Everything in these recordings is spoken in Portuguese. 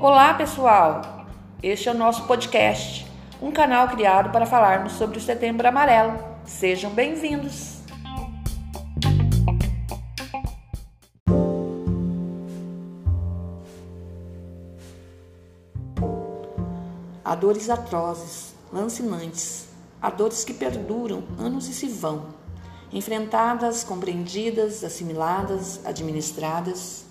Olá, pessoal! Este é o nosso podcast, um canal criado para falarmos sobre o Setembro Amarelo. Sejam bem-vindos! Há dores atrozes, lancinantes, há dores que perduram anos e se vão, enfrentadas, compreendidas, assimiladas, administradas.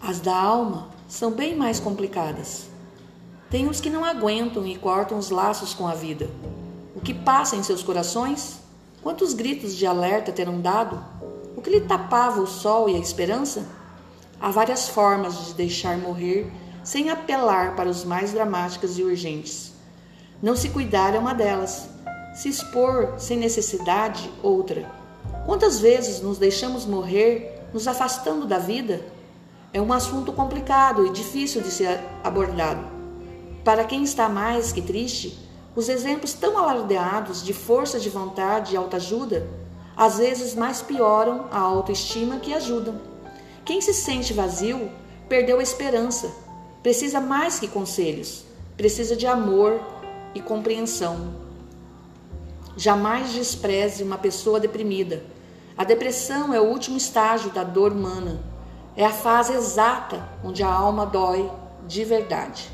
As da alma são bem mais complicadas. Tem os que não aguentam e cortam os laços com a vida. O que passa em seus corações? Quantos gritos de alerta terão dado? O que lhe tapava o sol e a esperança? Há várias formas de deixar morrer sem apelar para os mais dramáticos e urgentes. Não se cuidar é uma delas. Se expor sem necessidade, outra. Quantas vezes nos deixamos morrer, nos afastando da vida? É um assunto complicado e difícil de ser abordado. Para quem está mais que triste, os exemplos tão alardeados de força de vontade e autoajuda às vezes mais pioram a autoestima que ajudam. Quem se sente vazio perdeu a esperança, precisa mais que conselhos, precisa de amor e compreensão. Jamais despreze uma pessoa deprimida. A depressão é o último estágio da dor humana. É a fase exata onde a alma dói de verdade.